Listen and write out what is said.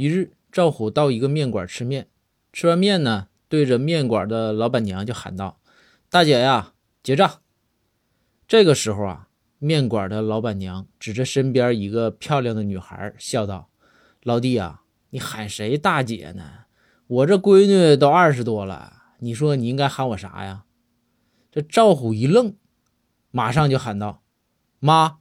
一日赵虎到一个面馆吃面吃完面呢对着面馆的老板娘就喊道大姐呀结账。这个时候啊面馆的老板娘指着身边一个漂亮的女孩笑道老弟呀你喊谁大姐呢？我这闺女都二十多了你说你应该喊我啥呀？这赵虎一愣马上就喊道妈